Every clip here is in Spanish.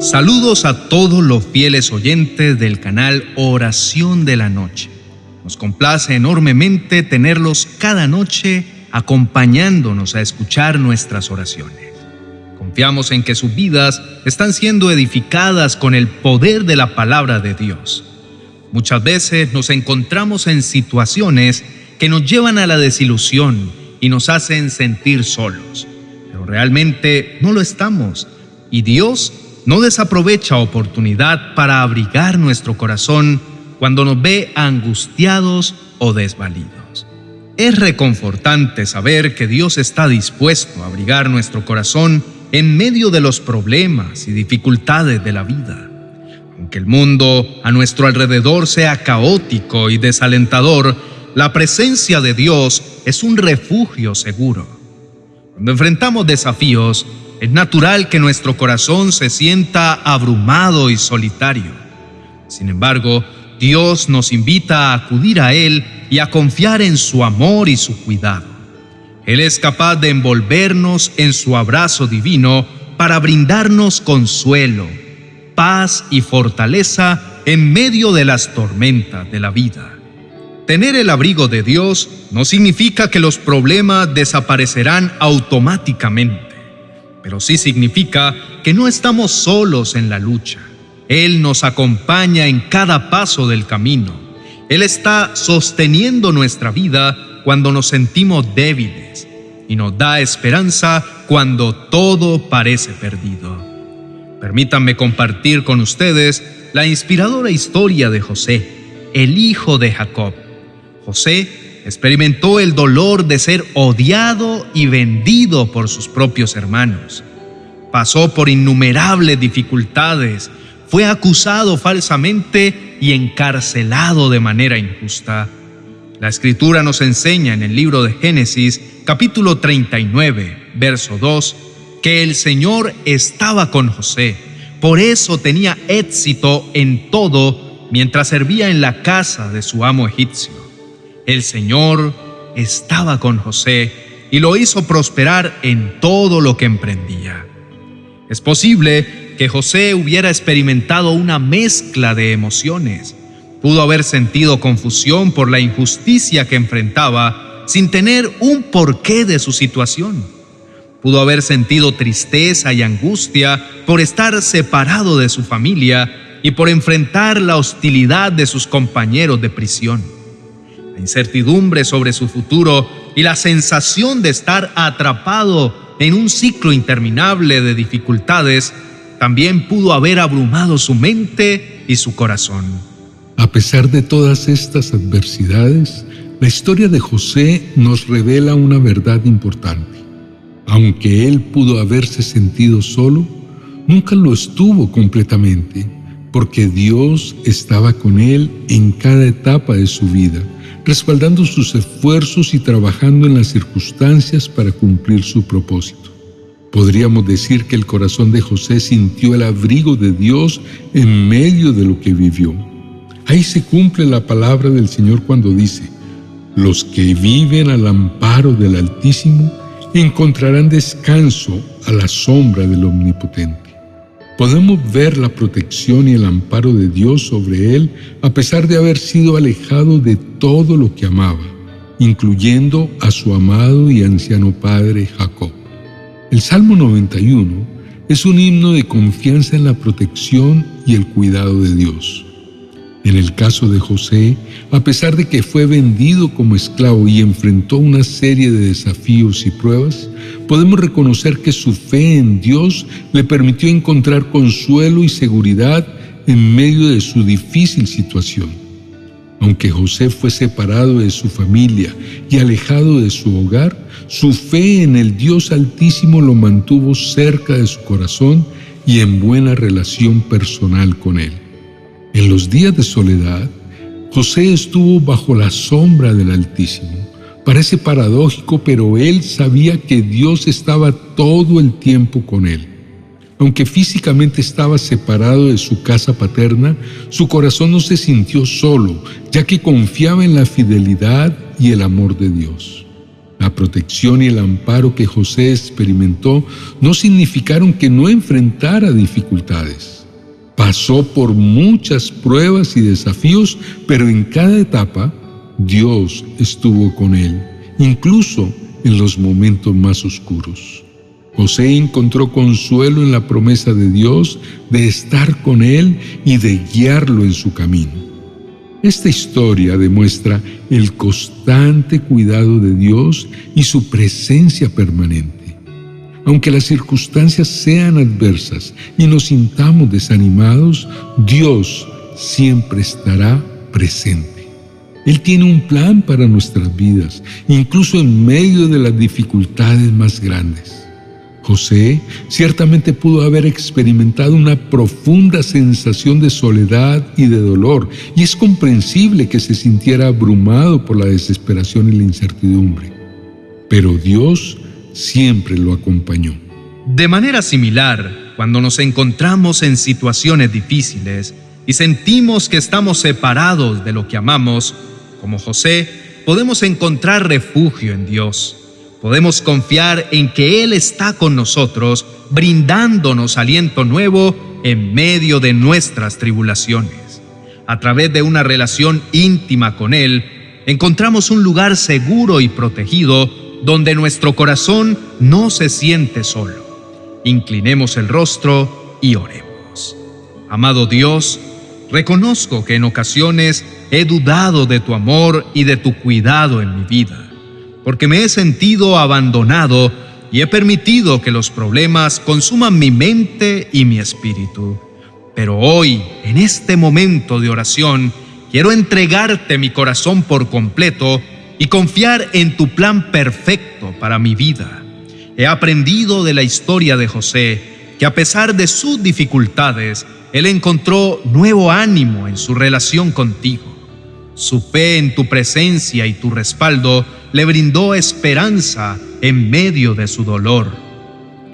Saludos a todos los fieles oyentes del canal Oración de la Noche. Nos complace enormemente tenerlos cada noche acompañándonos a escuchar nuestras oraciones. Confiamos en que sus vidas están siendo edificadas con el poder de la palabra de Dios. Muchas veces nos encontramos en situaciones que nos llevan a la desilusión y nos hacen sentir solos, pero realmente no lo estamos y Dios no desaprovecha oportunidad para abrigar nuestro corazón cuando nos ve angustiados o desvalidos. Es reconfortante saber que Dios está dispuesto a abrigar nuestro corazón en medio de los problemas y dificultades de la vida. Aunque el mundo a nuestro alrededor sea caótico y desalentador, la presencia de Dios es un refugio seguro. Cuando enfrentamos desafíos, es natural que nuestro corazón se sienta abrumado y solitario. Sin embargo, Dios nos invita a acudir a Él y a confiar en su amor y su cuidado. Él es capaz de envolvernos en su abrazo divino para brindarnos consuelo, paz y fortaleza en medio de las tormentas de la vida. Tener el abrigo de Dios no significa que los problemas desaparecerán automáticamente pero sí significa que no estamos solos en la lucha. Él nos acompaña en cada paso del camino. Él está sosteniendo nuestra vida cuando nos sentimos débiles y nos da esperanza cuando todo parece perdido. Permítanme compartir con ustedes la inspiradora historia de José, el hijo de Jacob. José experimentó el dolor de ser odiado y vendido por sus propios hermanos. Pasó por innumerables dificultades, fue acusado falsamente y encarcelado de manera injusta. La escritura nos enseña en el libro de Génesis, capítulo 39, verso 2, que el Señor estaba con José. Por eso tenía éxito en todo mientras servía en la casa de su amo egipcio. El Señor estaba con José y lo hizo prosperar en todo lo que emprendía. Es posible que José hubiera experimentado una mezcla de emociones. Pudo haber sentido confusión por la injusticia que enfrentaba sin tener un porqué de su situación. Pudo haber sentido tristeza y angustia por estar separado de su familia y por enfrentar la hostilidad de sus compañeros de prisión. Incertidumbre sobre su futuro y la sensación de estar atrapado en un ciclo interminable de dificultades, también pudo haber abrumado su mente y su corazón. A pesar de todas estas adversidades, la historia de José nos revela una verdad importante. Aunque él pudo haberse sentido solo, nunca lo estuvo completamente, porque Dios estaba con él en cada etapa de su vida respaldando sus esfuerzos y trabajando en las circunstancias para cumplir su propósito. Podríamos decir que el corazón de José sintió el abrigo de Dios en medio de lo que vivió. Ahí se cumple la palabra del Señor cuando dice, los que viven al amparo del Altísimo encontrarán descanso a la sombra del Omnipotente podemos ver la protección y el amparo de Dios sobre él a pesar de haber sido alejado de todo lo que amaba, incluyendo a su amado y anciano padre Jacob. El Salmo 91 es un himno de confianza en la protección y el cuidado de Dios. En el caso de José, a pesar de que fue vendido como esclavo y enfrentó una serie de desafíos y pruebas, podemos reconocer que su fe en Dios le permitió encontrar consuelo y seguridad en medio de su difícil situación. Aunque José fue separado de su familia y alejado de su hogar, su fe en el Dios Altísimo lo mantuvo cerca de su corazón y en buena relación personal con él. En los días de soledad, José estuvo bajo la sombra del Altísimo. Parece paradójico, pero él sabía que Dios estaba todo el tiempo con él. Aunque físicamente estaba separado de su casa paterna, su corazón no se sintió solo, ya que confiaba en la fidelidad y el amor de Dios. La protección y el amparo que José experimentó no significaron que no enfrentara dificultades. Pasó por muchas pruebas y desafíos, pero en cada etapa Dios estuvo con él, incluso en los momentos más oscuros. José encontró consuelo en la promesa de Dios de estar con él y de guiarlo en su camino. Esta historia demuestra el constante cuidado de Dios y su presencia permanente. Aunque las circunstancias sean adversas y nos sintamos desanimados, Dios siempre estará presente. Él tiene un plan para nuestras vidas, incluso en medio de las dificultades más grandes. José ciertamente pudo haber experimentado una profunda sensación de soledad y de dolor, y es comprensible que se sintiera abrumado por la desesperación y la incertidumbre. Pero Dios siempre lo acompañó. De manera similar, cuando nos encontramos en situaciones difíciles y sentimos que estamos separados de lo que amamos, como José, podemos encontrar refugio en Dios. Podemos confiar en que Él está con nosotros, brindándonos aliento nuevo en medio de nuestras tribulaciones. A través de una relación íntima con Él, encontramos un lugar seguro y protegido donde nuestro corazón no se siente solo. Inclinemos el rostro y oremos. Amado Dios, reconozco que en ocasiones he dudado de tu amor y de tu cuidado en mi vida porque me he sentido abandonado y he permitido que los problemas consuman mi mente y mi espíritu. Pero hoy, en este momento de oración, quiero entregarte mi corazón por completo y confiar en tu plan perfecto para mi vida. He aprendido de la historia de José que a pesar de sus dificultades, él encontró nuevo ánimo en su relación contigo. Su fe en tu presencia y tu respaldo le brindó esperanza en medio de su dolor.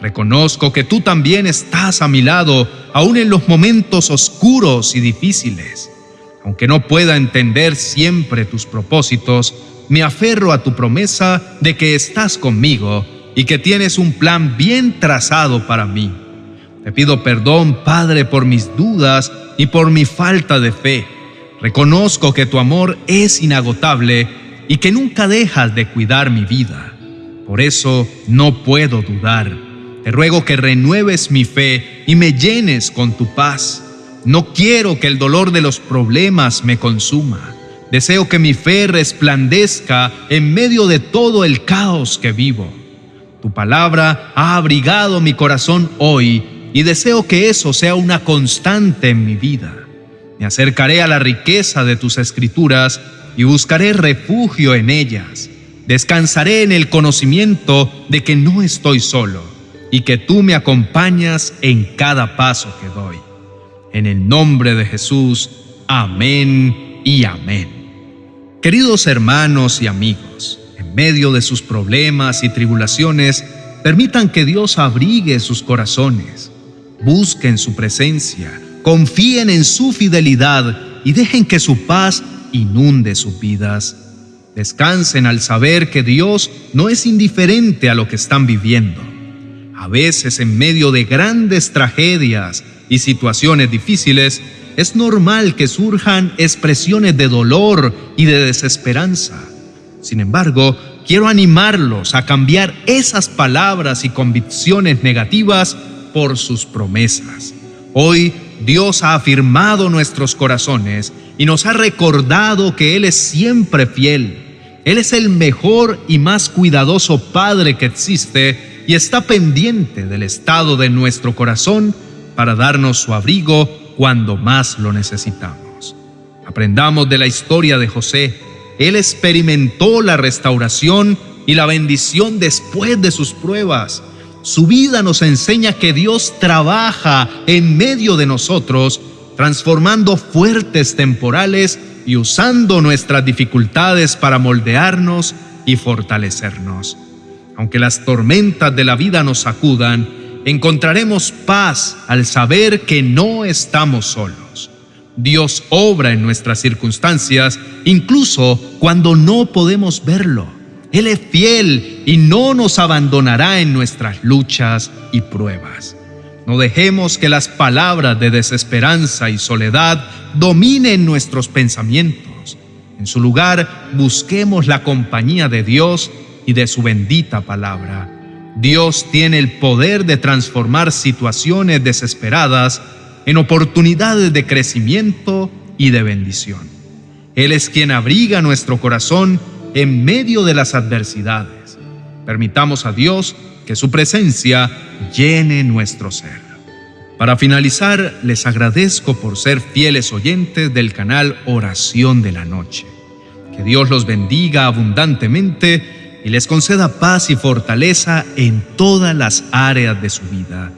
Reconozco que tú también estás a mi lado, aún en los momentos oscuros y difíciles. Aunque no pueda entender siempre tus propósitos, me aferro a tu promesa de que estás conmigo y que tienes un plan bien trazado para mí. Te pido perdón, Padre, por mis dudas y por mi falta de fe. Reconozco que tu amor es inagotable y que nunca dejas de cuidar mi vida. Por eso no puedo dudar. Te ruego que renueves mi fe y me llenes con tu paz. No quiero que el dolor de los problemas me consuma. Deseo que mi fe resplandezca en medio de todo el caos que vivo. Tu palabra ha abrigado mi corazón hoy y deseo que eso sea una constante en mi vida. Me acercaré a la riqueza de tus escrituras y buscaré refugio en ellas. Descansaré en el conocimiento de que no estoy solo y que tú me acompañas en cada paso que doy. En el nombre de Jesús, amén y amén. Queridos hermanos y amigos, en medio de sus problemas y tribulaciones, permitan que Dios abrigue sus corazones. Busquen su presencia, confíen en su fidelidad y dejen que su paz inunde sus vidas. Descansen al saber que Dios no es indiferente a lo que están viviendo. A veces en medio de grandes tragedias y situaciones difíciles, es normal que surjan expresiones de dolor y de desesperanza. Sin embargo, quiero animarlos a cambiar esas palabras y convicciones negativas por sus promesas. Hoy Dios ha afirmado nuestros corazones y nos ha recordado que Él es siempre fiel. Él es el mejor y más cuidadoso Padre que existe y está pendiente del estado de nuestro corazón para darnos su abrigo cuando más lo necesitamos. Aprendamos de la historia de José. Él experimentó la restauración y la bendición después de sus pruebas. Su vida nos enseña que Dios trabaja en medio de nosotros transformando fuertes temporales y usando nuestras dificultades para moldearnos y fortalecernos. Aunque las tormentas de la vida nos sacudan, encontraremos paz al saber que no estamos solos. Dios obra en nuestras circunstancias, incluso cuando no podemos verlo. Él es fiel y no nos abandonará en nuestras luchas y pruebas. No dejemos que las palabras de desesperanza y soledad dominen nuestros pensamientos. En su lugar, busquemos la compañía de Dios y de su bendita palabra. Dios tiene el poder de transformar situaciones desesperadas en oportunidades de crecimiento y de bendición. Él es quien abriga nuestro corazón en medio de las adversidades. Permitamos a Dios que su presencia llene nuestro ser. Para finalizar, les agradezco por ser fieles oyentes del canal Oración de la Noche. Que Dios los bendiga abundantemente y les conceda paz y fortaleza en todas las áreas de su vida.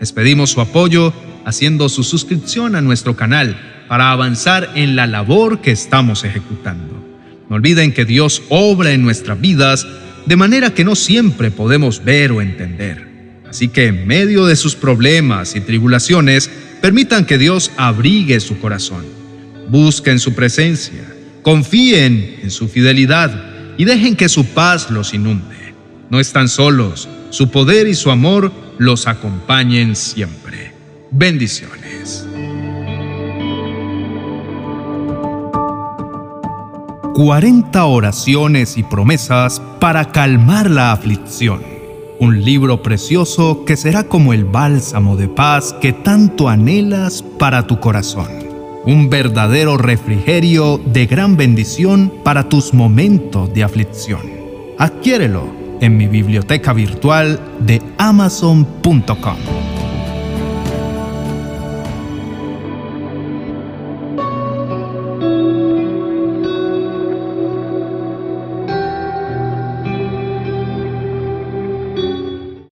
Les pedimos su apoyo haciendo su suscripción a nuestro canal para avanzar en la labor que estamos ejecutando. No olviden que Dios obra en nuestras vidas de manera que no siempre podemos ver o entender. Así que en medio de sus problemas y tribulaciones, permitan que Dios abrigue su corazón. Busquen su presencia, confíen en su fidelidad y dejen que su paz los inunde. No están solos, su poder y su amor los acompañen siempre. Bendiciones. 40 oraciones y promesas para calmar la aflicción. Un libro precioso que será como el bálsamo de paz que tanto anhelas para tu corazón. Un verdadero refrigerio de gran bendición para tus momentos de aflicción. Adquiérelo en mi biblioteca virtual de amazon.com.